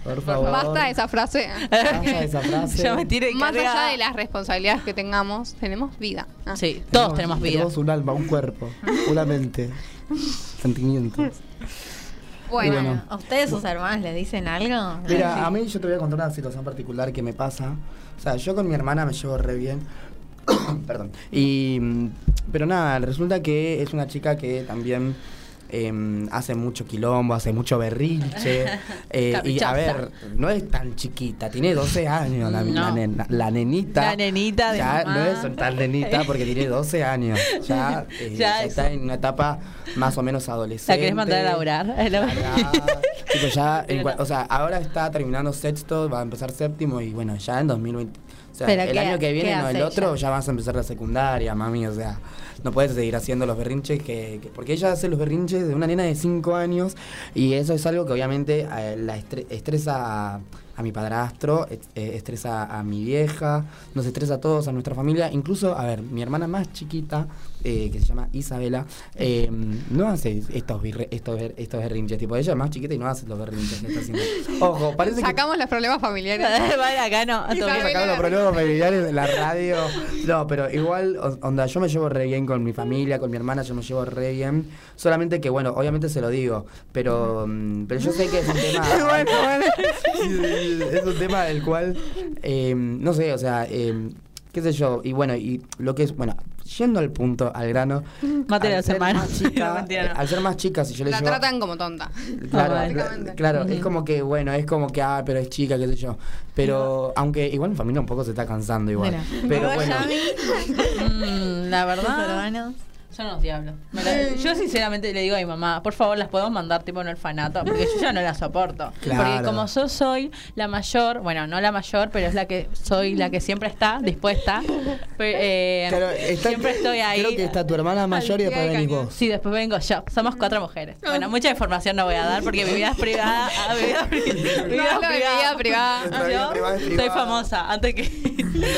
Por favor. Basta esa frase. Basta esa frase. Ya me tiré Más cargada. allá de las responsabilidades que tengamos, tenemos vida. Ah. Sí, todos tenemos vida. Tenemos un alma, un cuerpo, una mente, sentimientos. Bueno. ¿A ustedes, sus hermanos, le dicen algo? Mira, a mí yo te voy a contar una situación particular que me pasa. O sea, yo con mi hermana me llevo re bien. Perdón. Y, mm, pero nada, resulta que es una chica que también em, hace mucho quilombo, hace mucho berrinche. eh, y a ver, no es tan chiquita, tiene 12 años la, nena- la nenita. La nenita de ya mamá. no es tan nenita porque tiene 12 años. Ya, eh, Ya ya es- está en una etapa más o menos adolescente. ¿La querés mandar a laburar? Ya, tipo, ya, en cua- o sea, ahora está terminando sexto, va a empezar séptimo y bueno, ya en 2020. O sea, el ¿qué- año que viene, no, el otro, ella? ya vas a empezar la secundaria, mami, o sea, no puedes seguir haciendo los berrinches que, que- porque ella hace los berrinches de una nena de 5 años y eso es algo que obviamente eh, la estre- estresa a, a mi padrastro, eh, estresa a mi vieja, nos estresa a todos, a nuestra familia, incluso, a ver, mi hermana más chiquita, eh, que se llama Isabela, eh, no hace estos, birre- estos, ber- estos berrinches, tipo, ella es más chiquita y no hace los berrinches que está haciendo. Ojo, parece que sacamos los problemas familiares. Vale, acá no. sacar los problemas familiares de la radio. No, pero igual, onda, yo me llevo re bien con mi familia, con mi hermana, yo me llevo re bien. Solamente que, bueno, obviamente se lo digo, pero, mm, pero yo sé que es un tema. Es un tema del cual, eh, no sé, o sea, eh, qué sé yo, y bueno, y lo que es, bueno, yendo al punto, al grano. Mate al ser semana. más chica, No, al ser más chica, si yo le La llevo. tratan como tonta. Claro, Ah, claro, es como que, bueno, es como que, ah, pero es chica, qué sé yo. Pero, aunque igual mi familia un poco se está cansando igual. Bueno. Pero ¿Vos, bueno? Mm, la ¿Tus verdad. Son unos diablos. La- yo sinceramente le digo a mi mamá, por favor, las podemos mandar tipo en orfanato, porque yo ya no las soporto. Claro. Porque como yo soy la mayor, bueno, no la mayor, pero es la que soy la que siempre está dispuesta. Pe- eh, claro, está- siempre estoy ahí. Creo que está tu hermana mayor y después venís vos. Sí, después vengo yo. Somos cuatro mujeres. Bueno, mucha información no voy a dar porque mi vida es privada. ah, Mi vida, mi No, vida privada. Yo privada es soy famosa. Antes que.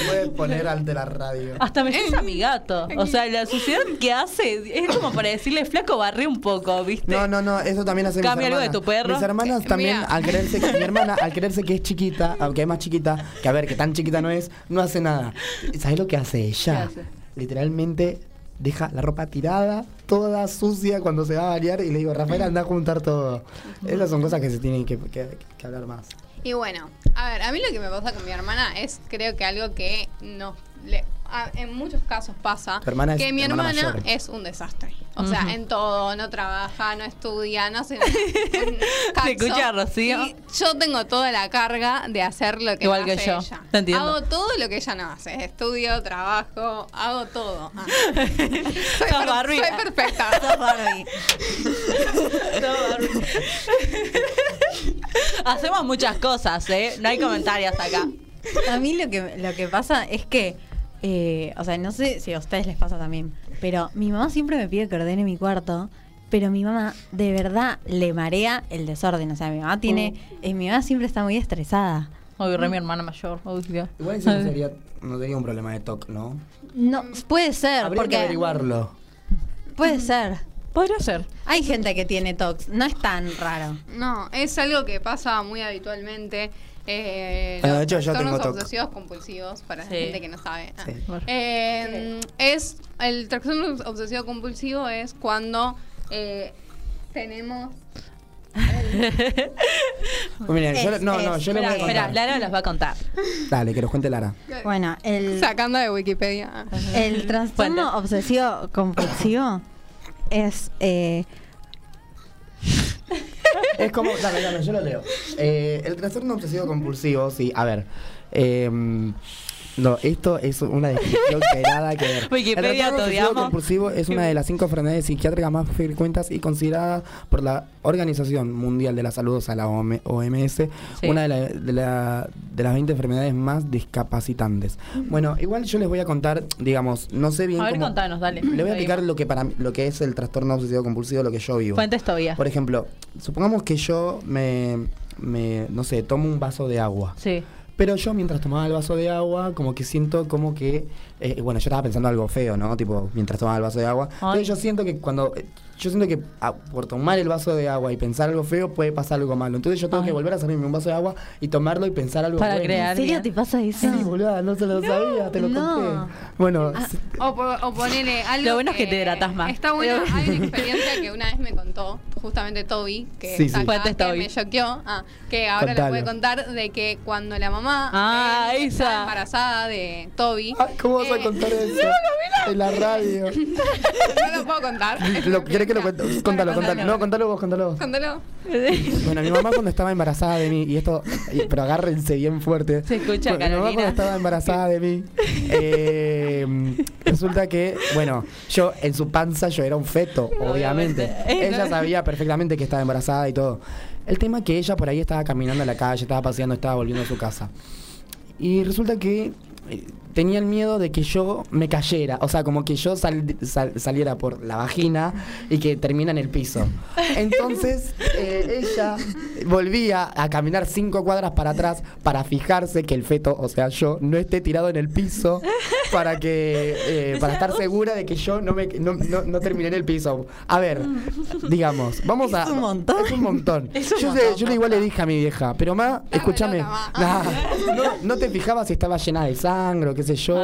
Puedes poner ante la radio. Hasta me llamas mi gato. O sea, la suciedad que hace es como para decirle, flaco, barré un poco, ¿viste? No, no, no, eso también hace Cambia mis algo de tu perro. Mis hermanas Eh, también, mira. al creerse que mi hermana, al creerse que es chiquita, aunque es más chiquita, que a ver, que tan chiquita no es, no hace nada. ¿Sabes lo que hace ella? ¿Qué hace? Literalmente deja la ropa tirada, toda sucia cuando se va a bañar y le digo, Rafael, anda a juntar todo. Esas son cosas que se tienen que, que- que hablar más. Y bueno, a ver, a mí lo que me pasa con mi hermana es creo que algo que no le, a- en muchos casos pasa es que mi hermana es un desastre. O sea, en todo, no trabaja, no estudia, no hace ¿Se escucha, Rocío? Y yo tengo toda la carga de hacer lo que Igual no que hace yo. ella. Te entiendo. Hago todo lo que ella no hace. Estudio, trabajo, hago todo. Ah. soy, Sos per- Barbie. soy perfecta. Sos Barbie. Hacemos muchas cosas, ¿eh? No hay comentarios acá. A mí lo que, lo que pasa es que, eh, o sea, no sé si a ustedes les pasa también, pero mi mamá siempre me pide que ordene mi cuarto, pero mi mamá de verdad le marea el desorden. O sea, mi mamá tiene, eh, mi mamá siempre está muy estresada. Hoy re mi hermana mayor, obvio. Igual eso no sería, no sería un problema de TOC, ¿no? No, puede ser, Habría porque que averiguarlo. puede ser. Podría ser. Hay gente que tiene TOC, no es tan raro. No, es algo que pasa muy habitualmente. Eh, los hecho, yo trastornos tengo TOC. obsesivos compulsivos, para la Sí. gente que no sabe. Ah. Sí. Eh, es el trastorno obsesivo compulsivo es cuando eh, tenemos miren, yo, Es- no, no, yo les voy a Espera, contar. espera, Lara las va a contar. Dale, que los cuente Lara. Bueno, el, Sacando de Wikipedia. el trastorno obsesivo compulsivo es eh, Es como, dame, dame, yo lo leo. Eh, el trastorno obsesivo compulsivo, sí, a ver. eh, no, esto es una descripción que nada que ver. Wikipedia, el trastorno compulsivo es una de las cinco enfermedades psiquiátricas más frecuentes y considerada por la Organización Mundial de la Salud, o sea, la OM- OMS, una de, la- de la- de las 20 enfermedades más discapacitantes. Bueno, igual yo les voy a contar, digamos, no sé bien A ver, cómo... contanos, dale. Le voy a explicar lo que para lo que es el trastorno obsesivo compulsivo, lo que yo vivo. Fuentes todavía. Por ejemplo, supongamos que yo me, me, no sé, tomo un vaso de agua. Sí. Pero yo mientras tomaba el vaso de agua, como que siento como que, eh, bueno, yo estaba pensando algo feo, ¿no? Tipo, mientras tomaba el vaso de agua. Entonces yo siento que cuando, eh, yo siento que por tomar el vaso de agua y pensar algo feo puede pasar algo malo. Entonces yo tengo que volver a servirme un vaso de agua y tomarlo y pensar algo Para bueno. crear ¿En serio te pasa eso? Sí, boluda, no se lo sabía, te lo no. conté. Bueno, Ah, o, o ponele algo. Lo bueno es que te hidratas más. Está bueno. Hay una experiencia que una vez me contó, justamente Toby, que Sí, está sí. acá, que me choqueó. Ah, que ahora Contalo. le puede contar de que cuando la mamá Ah, estaba esa. embarazada de Toby. ¿cómo vas a eh, contar eso? En la radio. no lo puedo contar. Lo, ¿Querés que lo cuente? Contalo, contalo. No, contalo vos, contalo vos. Contalo. Bueno, mi mamá cuando estaba embarazada de mí, y esto, y- pero agárrense bien fuerte. Se escucha, Mi mamá Carolina. cuando estaba embarazada de mí, eh, resulta que, bueno, yo en su panza yo era un feto, obviamente. Obviamente. Ella sabía perfectamente que estaba embarazada y todo. El tema es que ella por ahí estaba caminando a la calle, estaba paseando, estaba volviendo a su casa. Y resulta que tenía el miedo de que yo me cayera, o sea, como que yo sal- sal- saliera por la vagina y que termina en el piso. Entonces, eh, ella volvía a caminar cinco cuadras para atrás para fijarse que el feto, o sea, yo, no esté tirado en el piso para que eh, para estar segura de que yo no me no, no, no terminé en el piso. A ver, digamos, vamos a Es un montón. Es un montón. Es un yo, sé- montón, yo igual le dije a mi vieja, pero ma, escúchame, nah, no, no te fijabas si estaba llena de sangre o qué sé yo.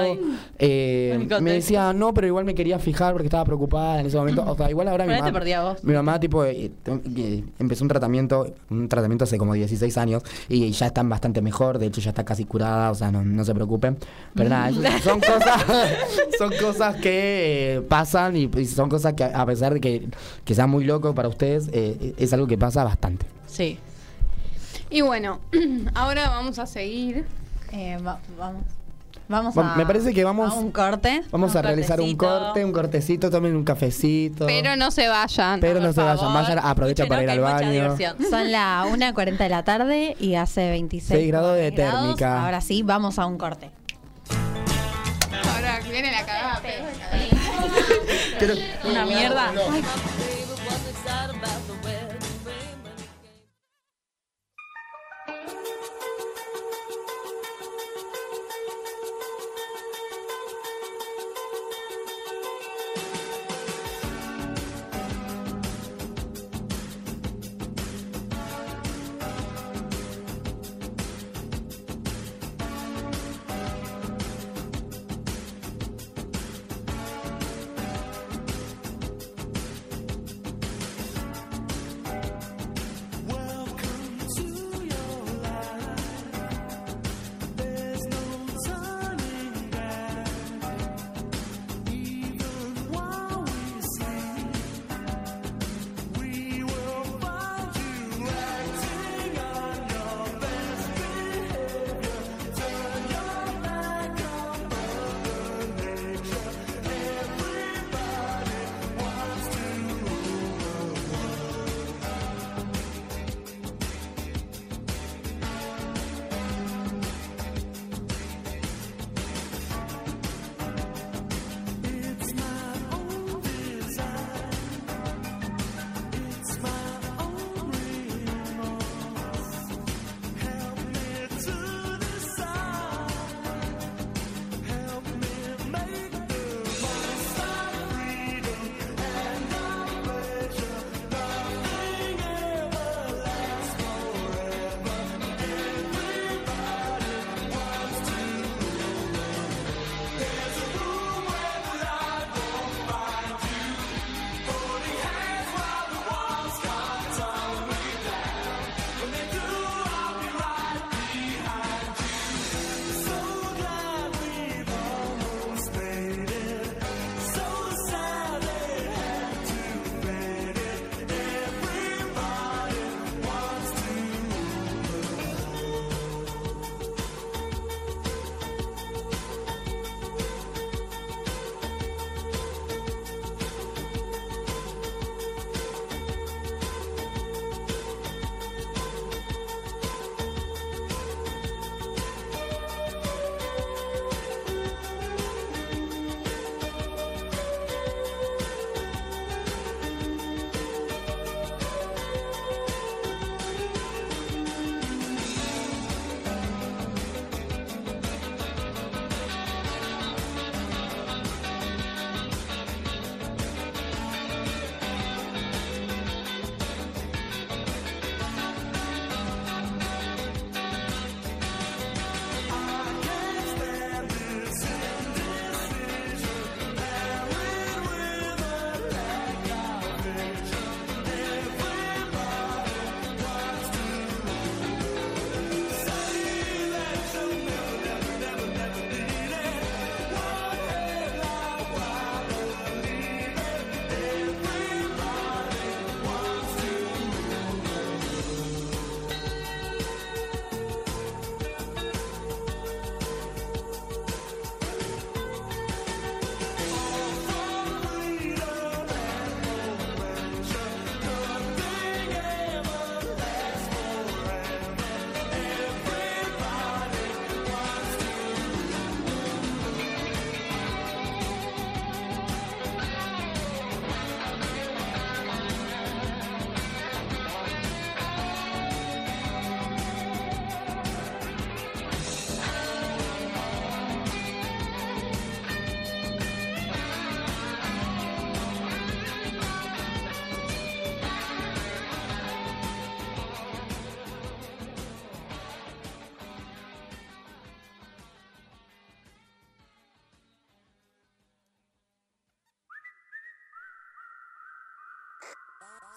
Eh, me decía, no, pero igual me quería fijar porque estaba preocupada en ese momento. O sea, igual ahora mi mamá, vos. mi mamá tipo eh, eh, empezó un tratamiento, un tratamiento hace como 16 años y ya están bastante mejor, de hecho ya está casi curada, o sea, no, no se preocupen. Pero nada, son cosas son cosas que eh, pasan y, y son cosas que a pesar de que, que sea muy loco para ustedes, eh, es algo que pasa bastante. Sí. Y bueno, ahora vamos a seguir. Eh, va- vamos. Vamos a, me parece que vamos- a un corte. Vamos a realizar un corte, un cortecito, tomen un cafecito. Pero no se vayan. Pero no se vayan, favor. vayan, aprovechen para ir al baño. Son las 1.40 de la tarde y hace 26 Seis grados de grados. térmica. Ahora sí, vamos a un corte. Ahora viene la cagada. Una mierda.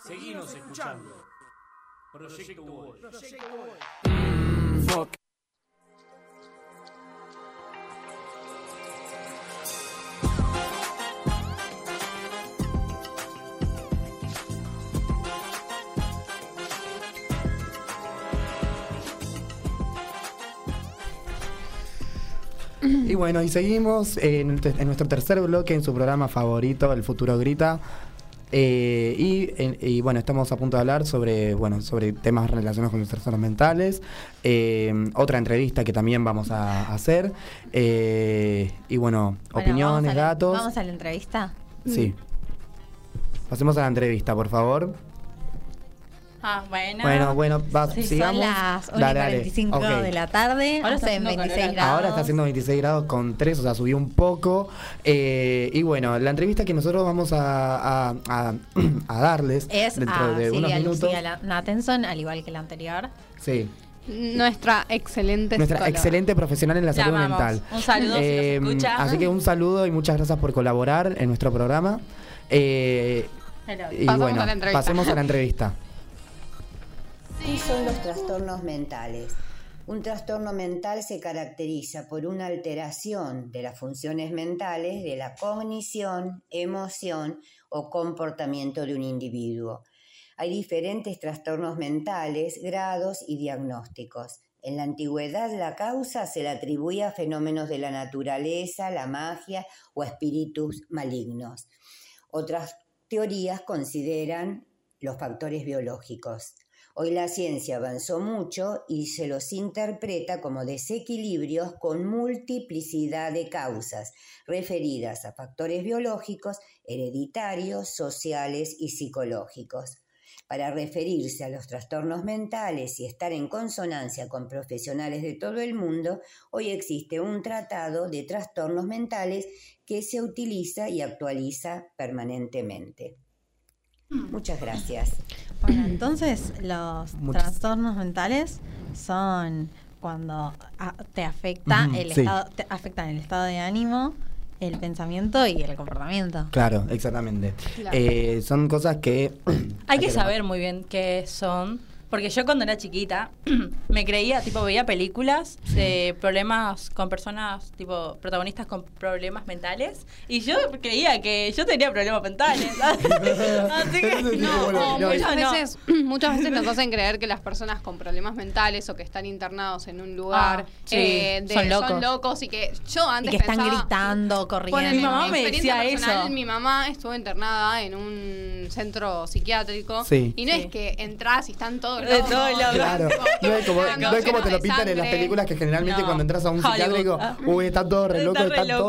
Seguimos escuchando. Proyecto Wall. Y bueno, y seguimos en nuestro tercer bloque en su programa favorito, El Futuro Grita. Eh, y, y bueno, estamos a punto de hablar sobre, bueno, sobre temas relacionados con los trastornos mentales. Eh, otra entrevista que también vamos a hacer. Eh, y bueno, Bueno, opiniones, vamos la- datos. Vamos a la entrevista. Sí. Pasemos a la entrevista, por favor. Ah, bueno. Bueno, bueno, va, Sí, sigamos. Son las 1 y Dale, dale. 45 Ok. de la tarde. Ahora está hacen haciendo 26 calor. grados. Ahora está haciendo 26 grados con 3, o sea, subió un poco. Eh, y bueno, la entrevista que nosotros vamos a, a- a- a darles Es dentro a de unos Silvia minutos. Lucía La- al igual que la anterior. Sí, Nuestra excelente nuestra psicóloga. excelente profesional en la La salud amamos. mental. Un saludo si nos Eh, escucha. Así que un saludo y muchas gracias por colaborar en nuestro programa. Eh, y Pasamos bueno, a la entrevista. pasemos a la entrevista. ¿Qué son los trastornos mentales? Un trastorno mental se caracteriza por una alteración de las funciones mentales de la cognición, emoción o comportamiento de un individuo. Hay diferentes trastornos mentales, grados y diagnósticos. En la antigüedad la causa se le atribuía a fenómenos de la naturaleza, la magia o espíritus malignos. Otras teorías consideran los factores biológicos. Hoy la ciencia avanzó mucho y se los interpreta como desequilibrios con multiplicidad de causas referidas a factores biológicos, hereditarios, sociales y psicológicos. Para referirse a los trastornos mentales y estar en consonancia con profesionales de todo el mundo, hoy existe un tratado de trastornos mentales que se utiliza y actualiza permanentemente. Muchas gracias. Bueno, entonces los Muchas- trastornos mentales son cuando a- te afecta el sí. estado, te afectan el estado de ánimo, el pensamiento y el comportamiento. Claro, exactamente. Claro. Eh, son cosas que... Hay que saber muy bien qué son. Porque yo cuando era chiquita me creía, tipo, veía películas de problemas con personas, tipo, protagonistas con problemas mentales. Y yo creía que yo tenía problemas mentales. Así que. No, o No, muchas, no. veces, muchas veces nos hacen creer que las personas con problemas mentales o que están internados en un lugar Ah, sí, eh, de- son locos. y que yo Y antes que están pensaba- gritando, corriendo. Ponele, Mi mamá mi me experiencia decía personal, eso. Mi mamá estuvo internada en un centro psiquiátrico Sí. y no Sí. es que entras y están todos De todos lados. Claro, no es como, no es como te lo pintan en las películas que generalmente No. cuando entras a un psiquiátrico, Ah. uy, Está locos, re loco,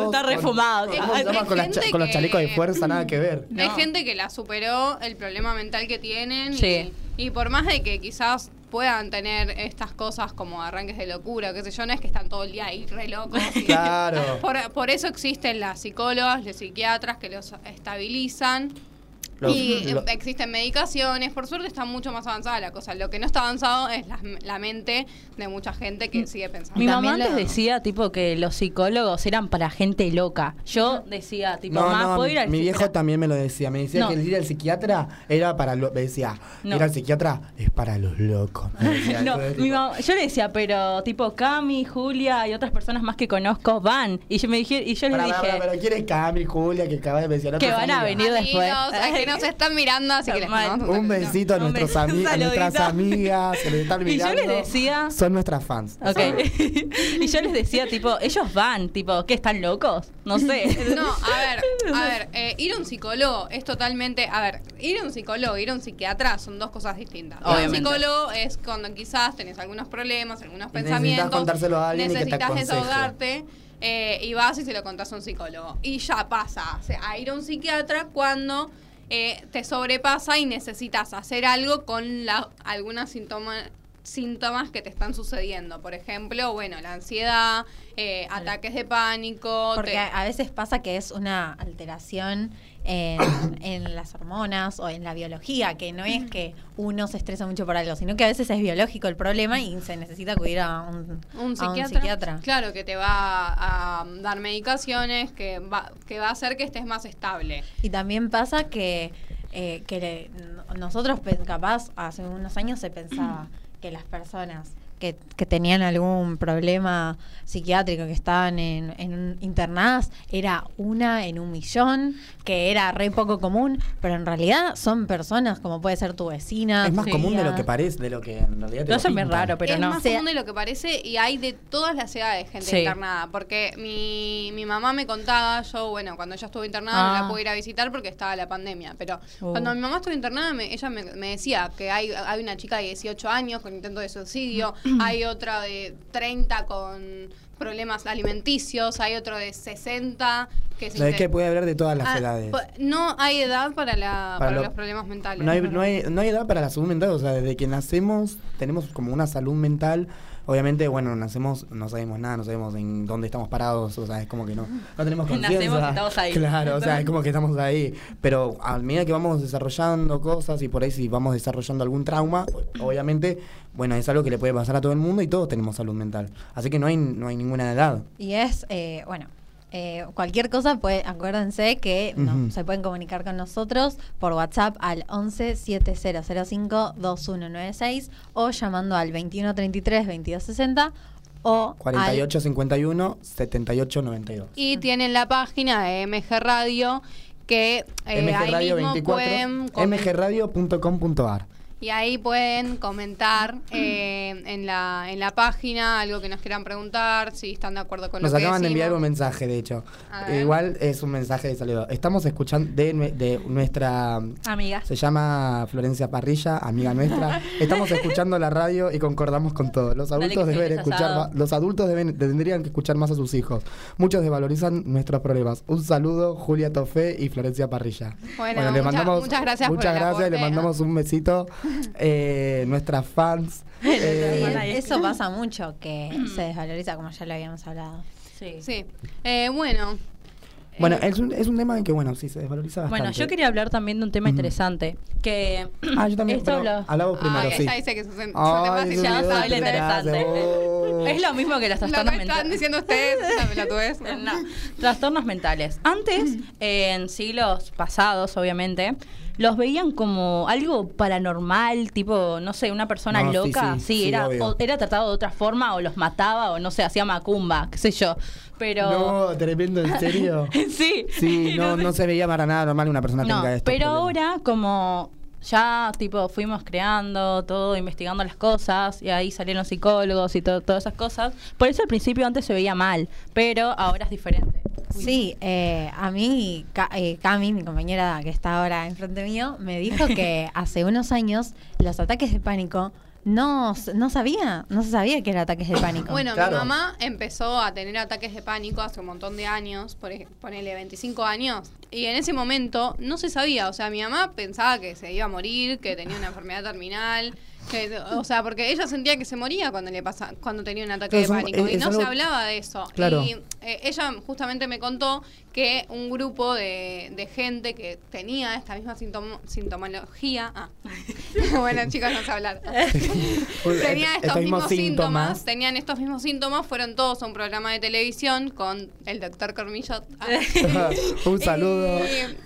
está re con- fumado. ¿Cómo Hay se llama? Con, los chalecos de fuerza, nada que ver. Hay gente que la superó el problema mental que tienen Sí. y, y por más de que quizás puedan tener estas cosas como arranques de locura, qué sé yo, no es que están todo el día ahí re locos. y- Claro. Por, por eso existen las psicólogas, los psiquiatras que los estabilizan. Los- y lo- existen medicaciones, por suerte está mucho más avanzada la cosa. Lo que no está avanzado es la, la mente de mucha gente que sigue pensando. Mi mamá También antes lo- decía, tipo, que los psicólogos eran para gente loca. Yo decía, tipo, no, más, no, ¿puedo ir al mi viejo también me lo decía. Me decía No. que el ir al psiquiatra era para lo, me decía, No. ir al psiquiatra es para los locos. decía. No, mi tipo, mamá- yo le decía, pero tipo Cami, Julia y otras personas más que conozco van. Y yo me dije, y yo les dije pero ¿quién es Cami, Julia, que acaba de mencionar? que van a venir después. Amigos, nos están mirando, así que les mandamos Un besito a, nuestros ami- a nuestras amigas que nos están Y yo mirando. les decía- Son nuestras fans. Ok. y yo les decía, tipo, ellos van, tipo, ¿qué están locos? No sé. No, a ver, a ver, eh, ir a un psicólogo es totalmente, a ver, ir a un psicólogo, ir a un psiquiatra son dos cosas distintas. Ir a un psicólogo es cuando quizás tenés algunos problemas, algunos Y necesitas pensamientos, contárselo a alguien y que te necesitas aconseje. desahogarte eh, y vas y se lo contás a un psicólogo. Y ya pasa o sea, a ir a un psiquiatra cuando eh, te sobrepasa y necesitas hacer algo con la, algunas síntomas síntomas que te están sucediendo. Por ejemplo, bueno, la ansiedad, eh, ataques de pánico. Porque te- a a veces pasa que es una alteración en, en las hormonas o en la biología, que no es que uno se estresa mucho por algo, sino que a veces es biológico el problema y se necesita acudir a un, un a psiquiatra, psiquiatra. Claro, que te va a, dar medicaciones, que va, que va a hacer que estés más estable. Y también pasa que eh, que le- nosotros capaz hace unos años se pensaba que las personas que, que tenían algún problema psiquiátrico, que estaban en, en un- internadas, era una en un millón, que era re poco común, pero en realidad son personas como puede ser tu vecina. Es más tu común de lo que parece, de lo que en realidad te hacen bien pintan. raro, pero es no. más común de lo que parece y hay de todas las edades gente Sí. internada. Porque mi, mi mamá me contaba, yo, bueno, cuando ella estuvo internada no Ah. la pude ir a visitar porque estaba la pandemia. Pero Uh. cuando mi mamá estuvo internada, me- ella me, me decía que hay, hay una chica de 18 años con intento de suicidio, hay otra de 30 con problemas alimenticios, hay otro de 60 que se No, es que puede haber de todas las Ah, edades. po- No hay edad para, la, Para para, lo- los problemas mentales. No hay, no, hay, no hay edad para la salud mental, o sea, desde que nacemos tenemos como una salud mental. Obviamente, bueno, nacemos, no sabemos nada, no sabemos en dónde estamos parados, o sea, es como que no, no tenemos Nacemos conciencia. y estamos ahí. Claro, o sea, es como que estamos ahí. Pero a medida que vamos desarrollando cosas y por ahí si vamos desarrollando algún trauma, obviamente, bueno, es algo que le puede pasar a todo el mundo y todos tenemos salud mental. Así que no hay, no hay ninguna edad. Y es, eh, bueno, eh, cualquier cosa, pues acuérdense que no, Ujú. se pueden comunicar con nosotros por WhatsApp al 11 7005 2196 o llamando al 2133 2260 o al- 48 51 78 92. Y tienen la página de MG Radio que eh, MG ahí Radio mismo 24, pueden mgradio.com.ar. y ahí pueden comentar eh, en la en la página algo que nos quieran preguntar, si están de acuerdo con Nos lo que acaban de enviar un mensaje, de hecho. Ver. Igual es un mensaje de saludo. Estamos escuchando de, de nuestra... Amiga. Se llama Florencia Parrilla, amiga nuestra. Estamos escuchando la radio y concordamos con todo. Los adultos deben escuchar ma- los adultos deben, tendrían que escuchar más a sus hijos. Muchos desvalorizan nuestros problemas. Un saludo, Julia Tofé y Florencia Parrilla. Bueno, muchas- muchas gracias por Muchas el gracias, le aporte. mandamos un besito. Eh, nuestras fans. Sí, eh, eso pasa mucho, que se desvaloriza, como ya lo habíamos hablado. Sí. Sí. Eh, bueno, bueno, es un, es un tema que, bueno, sí, se desvaloriza bastante. Bueno, yo quería hablar también de un tema Ujú. interesante. Que. Ah, yo también. Esto pero habla- habla vos primero, ah, sí. ella dice que temas se y ya lo interesante. Oh. Es lo mismo que los Lo que trastornos están mentales. diciendo ustedes, pelotudez. No, trastornos mentales. Antes, en siglos pasados, obviamente, los veían como algo paranormal, tipo, no sé, una persona No, loca. sí, Sí, sí, era, o- era tratado de otra forma, o los mataba, o no sé, hacía macumba, qué sé yo. Pero. No, tremendo, ¿en serio? sí. Sí, no, no se veía para nada normal una persona No, tenga esto. pero ahora como ya tipo fuimos creando todo, investigando las cosas y ahí salieron psicólogos y to- todas esas cosas. Por eso al principio antes se veía mal, pero ahora es diferente. Sí, eh, a mí, Ca- eh, Cami, mi compañera que está ahora enfrente mío, me dijo que hace unos años los ataques de pánico no, no sabía, no se sabía que eran ataques de pánico. Bueno, Claro. mi mamá empezó a tener ataques de pánico hace un montón de años, por ponele 25 años, y en ese momento no se sabía, o sea, mi mamá pensaba que se iba a morir, que tenía una enfermedad terminal, que, o sea, porque ella sentía que se moría cuando le pasa, cuando tenía un ataque Claro, de pánico, es- y es no se hablaba de eso. Claro. Y eh, ella justamente me contó que un grupo de, de gente que tenía esta misma sintomo- sintomología, ah, bueno chicos, no sé hablar. Tenía estos, mismos síntomas. tenían estos mismos síntomas, fueron todos a un programa de televisión con el doctor Cormillot. Ah. Un saludo. Y-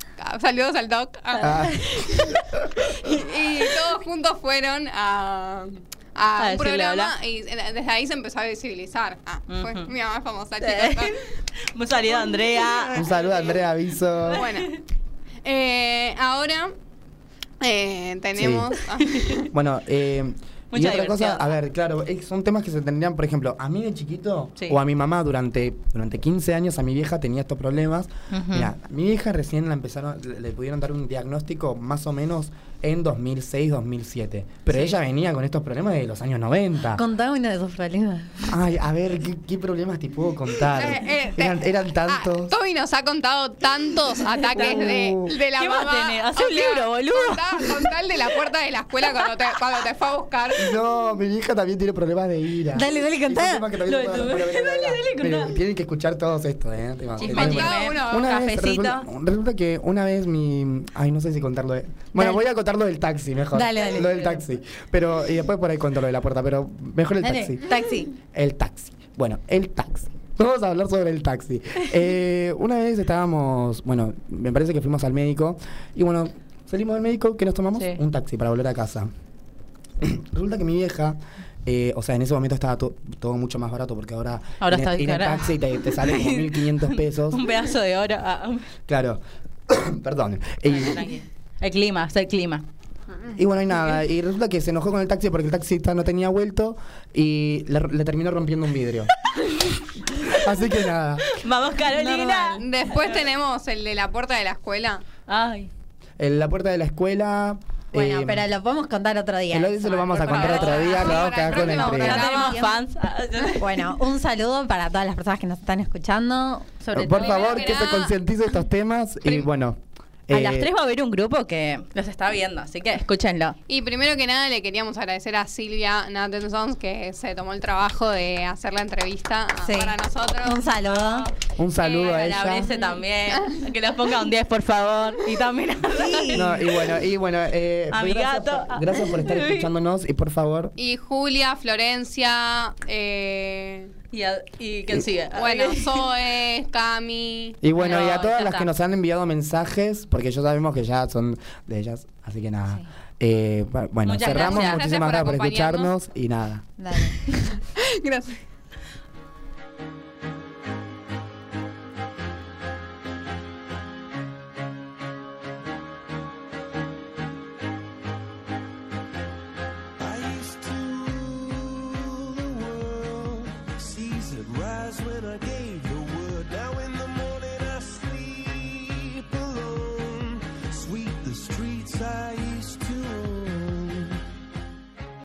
saludos al doc. Ah. Ah, Y todos juntos fueron a, a A un programa hola. y desde ahí se empezó a visibilizar. Ah, fue Ujú. mi mamá famosa, chicos. Un saludo, Andrea. un saludo a Andrea Aviso. Bueno, eh, ahora eh, tenemos... ah, Bueno, eh, y otra cosa, a ver, claro, eh, son temas que se tendrían, por ejemplo, a mí de chiquito Sí. o a mi mamá durante, durante 15 años, a mi vieja tenía estos problemas. Mira, a mi vieja recién la empezaron, le, le pudieron dar un diagnóstico más o menos en 2006, 2007. Pero ella venía con estos problemas de los años 90. Contame uno de esos problemas. Ay, a ver, ¿qué, qué problemas te puedo contar? Eh, eh, eran, eh, ah, tantos. Toby nos ha contado tantos ataques de, Uh. de la ¿Qué más mamá. tenés? Hacé un libro, boludo. Contá, contá el de la puerta de la escuela cuando te, cuando te fue a buscar. No, mi hija también tiene problemas de ira. Dale, dale, mira, Dale, dale, Pero contá. Tienen que escuchar todos estos, ¿eh? Una vez Cafecito. resulta, resulta que una vez mi. Ay, no sé si contarlo. De... Bueno, Dale. voy a contar lo del taxi mejor. Dale, dale. Lo del taxi. Pero, y después por ahí cuento lo de la puerta, pero mejor el Dale, taxi. taxi. El taxi. Bueno, el taxi. Vamos a hablar sobre el taxi. Eh, una vez estábamos, bueno, me parece que fuimos al médico y bueno, Salimos del médico, ¿qué nos tomamos? Sí. Un taxi para volver a casa. Resulta que mi vieja, eh, o sea, en ese momento estaba to- todo mucho más barato porque ahora, Ahora está en cara. taxi te, te sale como 1.500 pesos. Un pedazo de oro. ah, Claro. Perdón. Tranqui. El clima, es el clima. y bueno, y nada. Y resulta que se enojó con el taxi porque el taxista no tenía vuelto y le, le terminó rompiendo un vidrio. Así que nada. Vamos, Carolina. Después tenemos el de la puerta de la escuela. Ay. En la puerta de la escuela. Bueno, eh, pero lo podemos contar otro día. el se lo vamos a contar otro día, lo vamos a quedar el con programa. tenemos fans. Bueno, un saludo para todas las personas que nos están escuchando. Sobre Por todo- favor, que que se concientice estos temas y bueno. A eh, las 3 va a haber un grupo que los está viendo, así que escúchenlo. Y primero que nada le queríamos agradecer a Silvia Nathensons que se tomó el trabajo de hacer la entrevista Sí. para nosotros. Un saludo. Un saludo a la ella. Brese también. Que les ponga un 10, por favor. Y también a No, y bueno, y bueno, eh, A mi gracias, gato. por, gracias por estar escuchándonos y por favor, Y Julia, Florencia, eh, y, a- y quién sigue. bueno, Zoe, Cami. y bueno, y a todas las que nos han enviado mensajes, porque ya sabemos que ya son de ellas, así que nada. Eh, bu- bueno, Muchas cerramos, gracias. muchísimas Gracias gracias por por escucharnos y nada. Dale. Gracias.